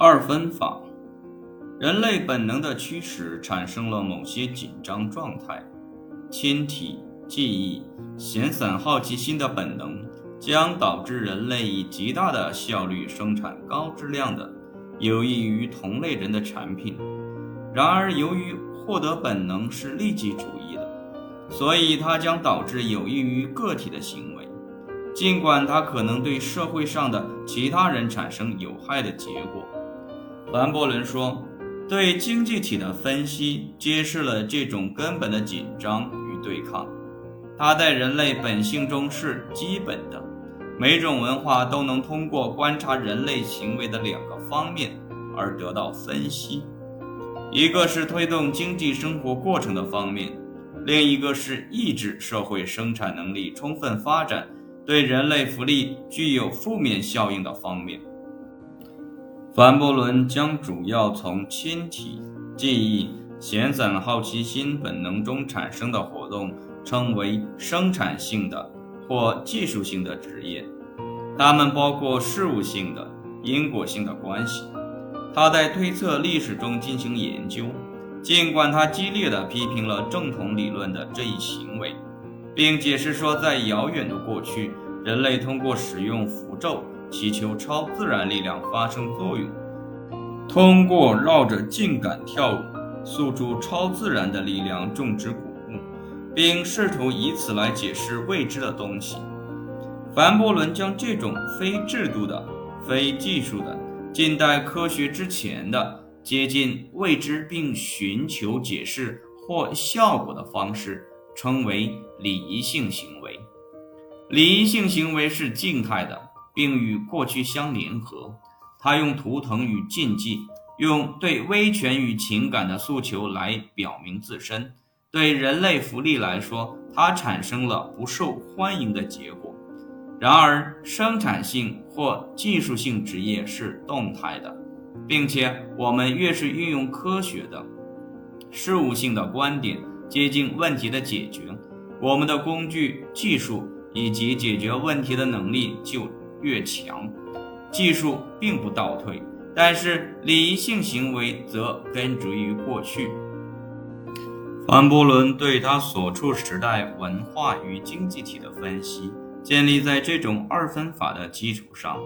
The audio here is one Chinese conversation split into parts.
二分法，人类本能的驱使产生了某些紧张状态，亲体、记忆、闲散好奇心的本能将导致人类以极大的效率生产高质量的有益于同类人的产品。然而，由于获得本能是利己主义的，所以它将导致有益于个体的行为，尽管它可能对社会上的其他人产生有害的结果。凡伯伦说：“对经济体的分析揭示了这种根本的紧张与对抗，它在人类本性中是基本的。每种文化都能通过观察人类行为的两个方面而得到分析：一个是推动经济生活过程的方面，另一个是抑制社会生产能力充分发展对人类福利具有负面效应的方面。”凡伯伦将主要从亲体、记忆、闲散好奇心本能中产生的活动称为生产性的或技术性的职业，它们包括事务性的、因果性的关系。他在推测历史中进行研究，尽管他激烈地批评了正统理论的这一行为，并解释说，在遥远的过去，人类通过使用符咒。祈求超自然力量发生作用，通过绕着静感跳舞，诉诸超自然的力量种植谷物，并试图以此来解释未知的东西。凡伯伦将这种非制度的、非技术的、近代科学之前的接近未知并寻求解释或效果的方式称为礼仪性行为。礼仪性行为是静态的。并与过去相联合，他用图腾与禁忌，用对威权与情感的诉求来表明自身。对人类福利来说，它产生了不受欢迎的结果。然而，生产性或技术性职业是动态的，并且我们越是运用科学的、事务性的观点接近问题的解决，我们的工具、技术以及解决问题的能力就。越强，技术并不倒退，但是礼仪性行为则根植于过去。凡伯伦对他所处时代文化与经济体的分析，建立在这种二分法的基础上。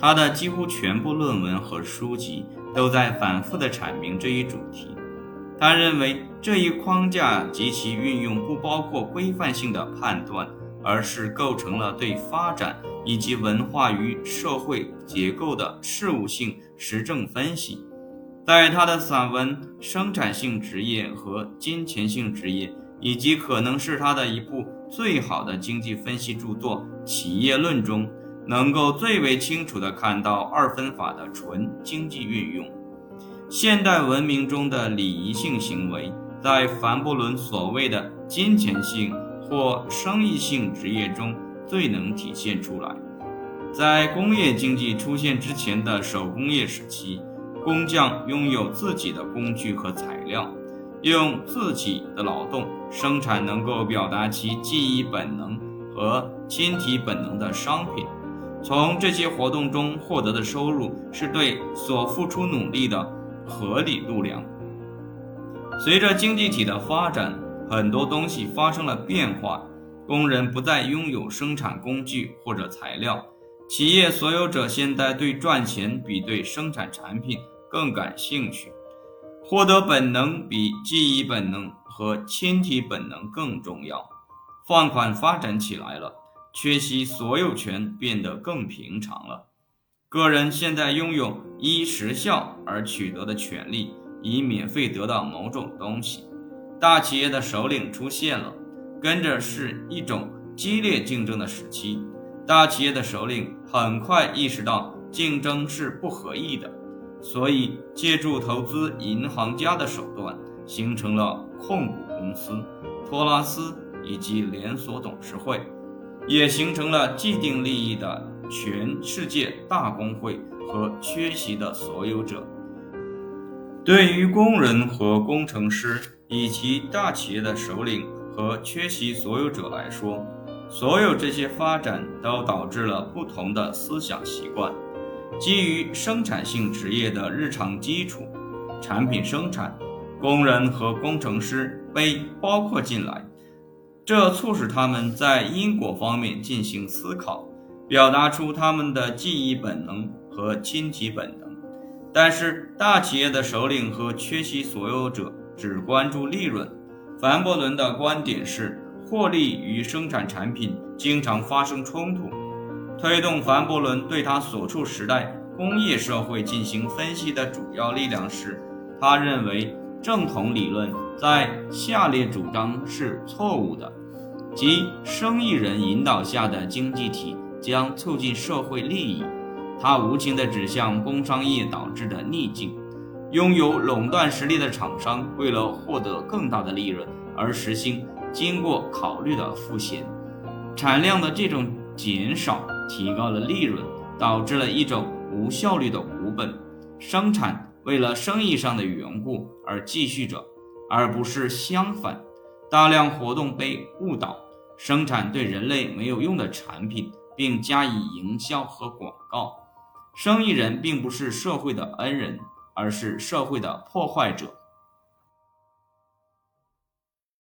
他的几乎全部论文和书籍都在反复地阐明这一主题。他认为这一框架及其运用不包括规范性的判断。而是构成了对发展以及文化与社会结构的事务性实证分析。在他的散文《生产性职业和金钱性职业》，以及可能是他的一部最好的经济分析著作《企业论》中，能够最为清楚地看到二分法的纯经济运用。现代文明中的礼仪性行为，在凡伯伦所谓的金钱性。或生意性职业中最能体现出来。在工业经济出现之前的手工业时期，工匠拥有自己的工具和材料，用自己的劳动生产能够表达其记忆本能和亲体本能的商品。从这些活动中获得的收入是对所付出努力的合理度量。随着经济体的发展。很多东西发生了变化，工人不再拥有生产工具或者材料，企业所有者现在对赚钱比对生产产品更感兴趣，获得本能比记忆本能和亲体本能更重要。放款发展起来了，缺席所有权变得更平常了，个人现在拥有依时效而取得的权利，以免费得到某种东西。大企业的首领出现了，跟着是一种激烈竞争的时期。大企业的首领很快意识到竞争是不合意的，所以借助投资银行家的手段，形成了控股公司、托拉斯以及连锁董事会，也形成了既定利益的全世界大工会和缺席的所有者。对于工人和工程师。以及大企业的首领和缺席所有者来说，所有这些发展都导致了不同的思想习惯。基于生产性职业的日常基础产品生产，工人和工程师被包括进来，这促使他们在因果方面进行思考，表达出他们的记忆本能和亲戚本能。但是，大企业的首领和缺席所有者只关注利润。凡伯伦的观点是，获利与生产产品经常发生冲突。推动凡伯伦对他所处时代工业社会进行分析的主要力量是，他认为正统理论在下列主张是错误的，即生意人引导下的经济体将促进社会利益。他无情地指向工商业导致的逆境：拥有垄断实力的厂商为了获得更大的利润而实行经过考虑的赋闲，产量的这种减少提高了利润，导致了一种无效率的股本生产，为了生意上的缘故而继续着，而不是相反。大量活动被误导，生产对人类没有用的产品，并加以营销和广告。生意人并不是社会的恩人，而是社会的破坏者。